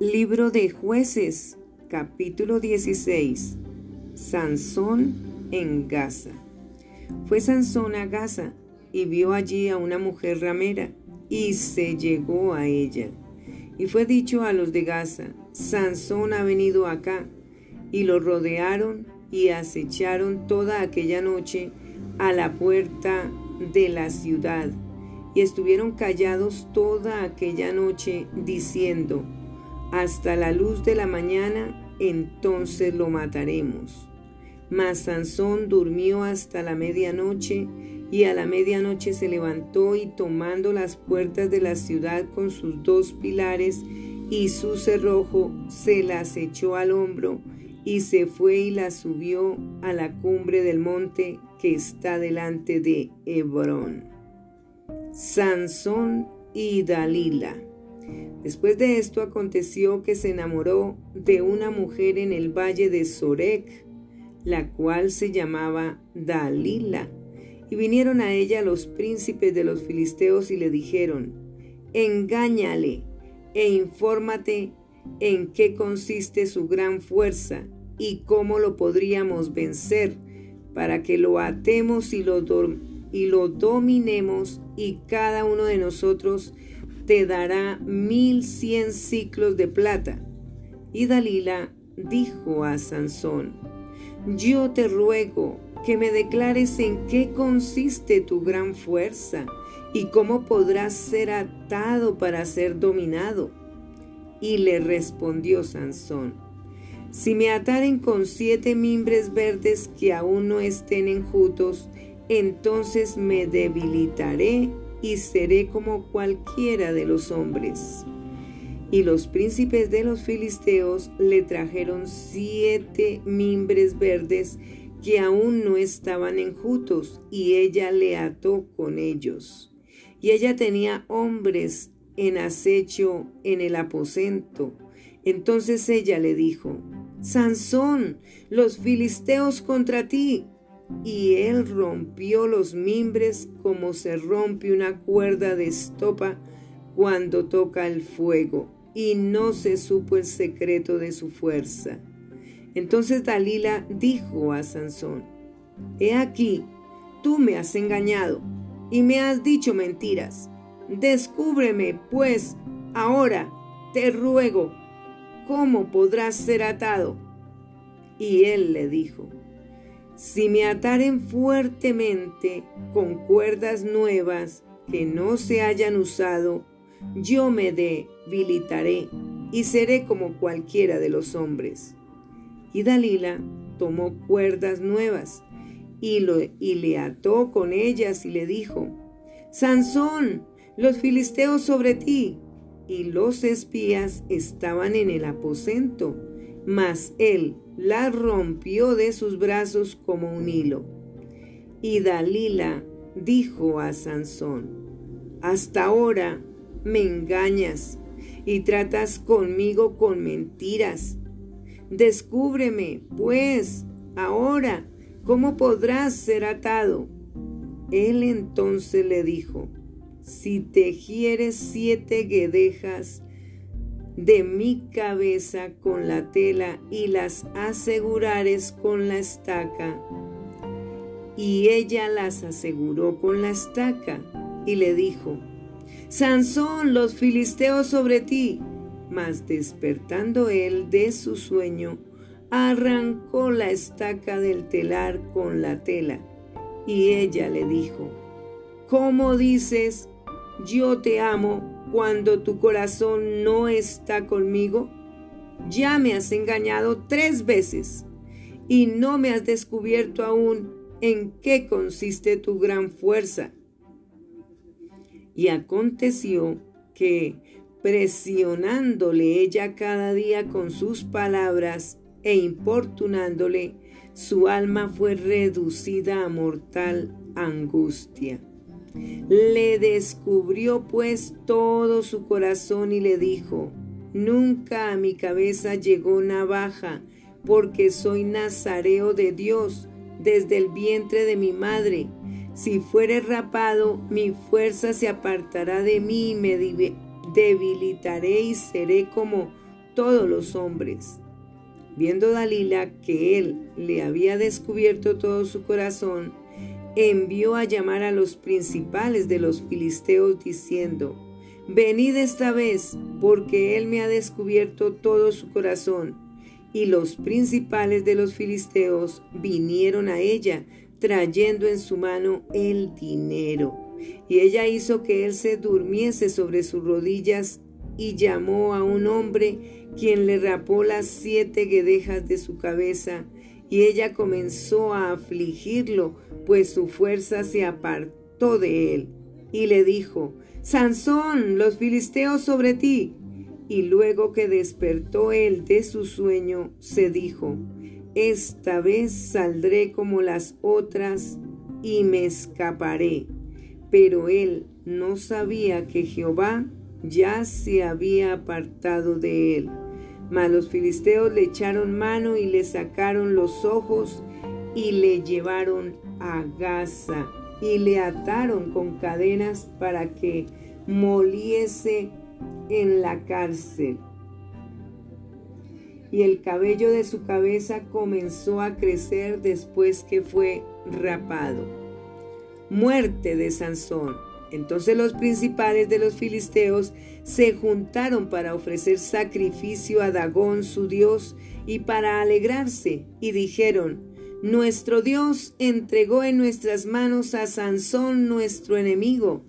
Libro de jueces, capítulo 16. Sansón en Gaza. Fue Sansón a Gaza y vio allí a una mujer ramera y se llegó a ella. Y fue dicho a los de Gaza, Sansón ha venido acá. Y lo rodearon y acecharon toda aquella noche a la puerta de la ciudad. Y estuvieron callados toda aquella noche diciendo, hasta la luz de la mañana, entonces lo mataremos. Mas Sansón durmió hasta la medianoche, y a la medianoche se levantó y tomando las puertas de la ciudad con sus dos pilares y su cerrojo, se las echó al hombro y se fue y las subió a la cumbre del monte que está delante de Hebrón. Sansón y Dalila. Después de esto aconteció que se enamoró de una mujer en el valle de Sorek, la cual se llamaba Dalila. Y vinieron a ella los príncipes de los filisteos y le dijeron, engáñale e infórmate en qué consiste su gran fuerza y cómo lo podríamos vencer, para que lo atemos y lo, y lo dominemos y cada uno de nosotros te dará mil cien ciclos de plata. Y Dalila dijo a Sansón, yo te ruego que me declares en qué consiste tu gran fuerza y cómo podrás ser atado para ser dominado. Y le respondió Sansón, si me ataren con siete mimbres verdes que aún no estén enjutos, entonces me debilitaré y seré como cualquiera de los hombres. Y los príncipes de los filisteos le trajeron siete mimbres verdes que aún no estaban enjutos, y ella le ató con ellos. Y ella tenía hombres en acecho en el aposento. Entonces ella le dijo, Sansón, los filisteos contra ti y él rompió los mimbres como se rompe una cuerda de estopa cuando toca el fuego, y no se supo el secreto de su fuerza. Entonces Dalila dijo a Sansón, He aquí, tú me has engañado y me has dicho mentiras. Descúbreme, pues, ahora, te ruego, cómo podrás ser atado. Y él le dijo, si me ataren fuertemente con cuerdas nuevas que no se hayan usado, yo me debilitaré y seré como cualquiera de los hombres. Y Dalila tomó cuerdas nuevas y, lo, y le ató con ellas y le dijo, Sansón, los filisteos sobre ti. Y los espías estaban en el aposento, mas él la rompió de sus brazos como un hilo. Y Dalila dijo a Sansón, hasta ahora me engañas y tratas conmigo con mentiras. Descúbreme, pues, ahora, cómo podrás ser atado. Él entonces le dijo, si tejieres siete guedejas de mi cabeza con la tela y las asegurares con la estaca. Y ella las aseguró con la estaca y le dijo, Sansón, los filisteos sobre ti. Mas despertando él de su sueño, arrancó la estaca del telar con la tela. Y ella le dijo, ¿cómo dices, yo te amo cuando tu corazón no está conmigo? Ya me has engañado tres veces y no me has descubierto aún en qué consiste tu gran fuerza. Y aconteció que, presionándole ella cada día con sus palabras e importunándole, su alma fue reducida a mortal angustia. Le descubrió pues todo su corazón y le dijo, Nunca a mi cabeza llegó navaja, porque soy nazareo de Dios desde el vientre de mi madre. Si fuere rapado, mi fuerza se apartará de mí y me debilitaré y seré como todos los hombres. Viendo Dalila que él le había descubierto todo su corazón, envió a llamar a los principales de los filisteos diciendo, Venid esta vez, porque él me ha descubierto todo su corazón. Y los principales de los filisteos vinieron a ella, trayendo en su mano el dinero. Y ella hizo que él se durmiese sobre sus rodillas y llamó a un hombre quien le rapó las siete guedejas de su cabeza, y ella comenzó a afligirlo, pues su fuerza se apartó de él, y le dijo, Sansón, los filisteos sobre ti. Y luego que despertó él de su sueño, se dijo, Esta vez saldré como las otras y me escaparé. Pero él no sabía que Jehová ya se había apartado de él. Mas los filisteos le echaron mano y le sacaron los ojos y le llevaron a Gaza y le ataron con cadenas para que moliese en la cárcel. Y el cabello de su cabeza comenzó a crecer después que fue rapado. Muerte de Sansón. Entonces los principales de los filisteos se juntaron para ofrecer sacrificio a Dagón su dios y para alegrarse, y dijeron, Nuestro Dios entregó en nuestras manos a Sansón nuestro enemigo,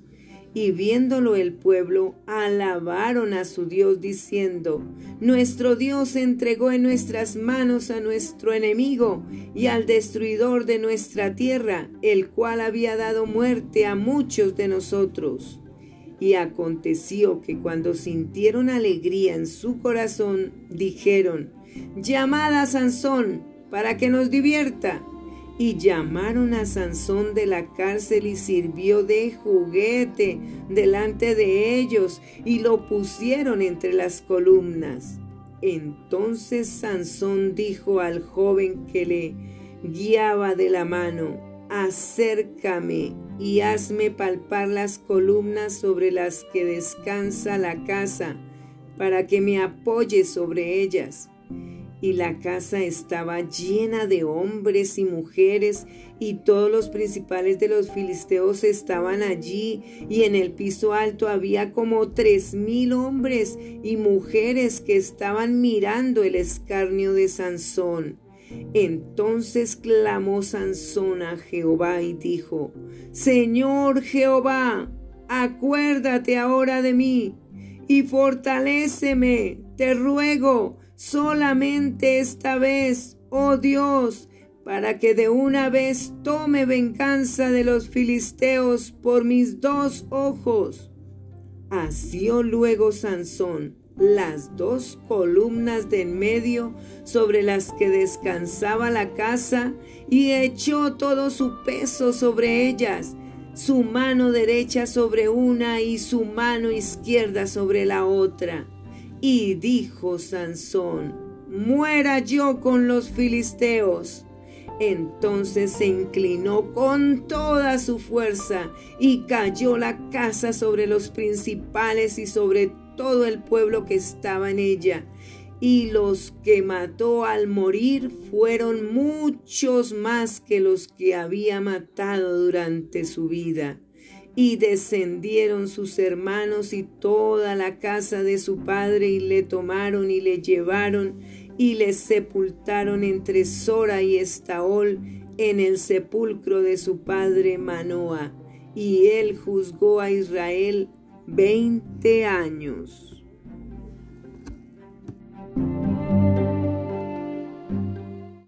y viéndolo el pueblo, alabaron a su Dios diciendo, Nuestro Dios entregó en nuestras manos a nuestro enemigo y al destruidor de nuestra tierra, el cual había dado muerte a muchos de nosotros. Y aconteció que cuando sintieron alegría en su corazón, dijeron, Llamad a Sansón para que nos divierta. Y llamaron a Sansón de la cárcel y sirvió de juguete delante de ellos y lo pusieron entre las columnas. Entonces Sansón dijo al joven que le guiaba de la mano, acércame y hazme palpar las columnas sobre las que descansa la casa, para que me apoye sobre ellas y la casa estaba llena de hombres y mujeres, y todos los principales de los filisteos estaban allí, y en el piso alto había como tres mil hombres y mujeres que estaban mirando el escarnio de Sansón. Entonces clamó Sansón a Jehová y dijo, Señor Jehová, acuérdate ahora de mí y fortaléceme, te ruego, solamente esta vez, oh Dios, para que de una vez tome venganza de los filisteos por mis dos ojos. Asió luego Sansón las dos columnas de en medio sobre las que descansaba la casa y echó todo su peso sobre ellas, su mano derecha sobre una y su mano izquierda sobre la otra y dijo Sansón, muera yo con los filisteos. Entonces se inclinó con toda su fuerza y cayó la casa sobre los principales y sobre todo el pueblo que estaba en ella. Y los que mató al morir fueron muchos más que los que había matado durante su vida. Y descendieron sus hermanos y toda la casa de su padre y le tomaron y le llevaron y le sepultaron entre Sora y Estaol en el sepulcro de su padre Manoa. Y él juzgó a Israel veinte años.